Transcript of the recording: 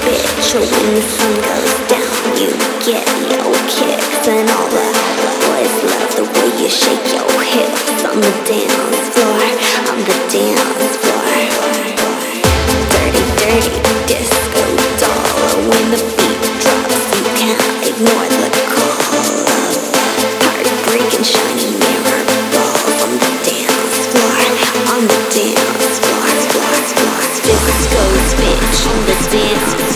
bitch. When the sun goes down, you get your kicks. And all the boys love the way you shake your hips on the dance floor, on the dance floor. Dirty, dirty disco doll. When the beat drops, you can't ignore the call of shiny mirror balls on the dance floor, on the dance. The dance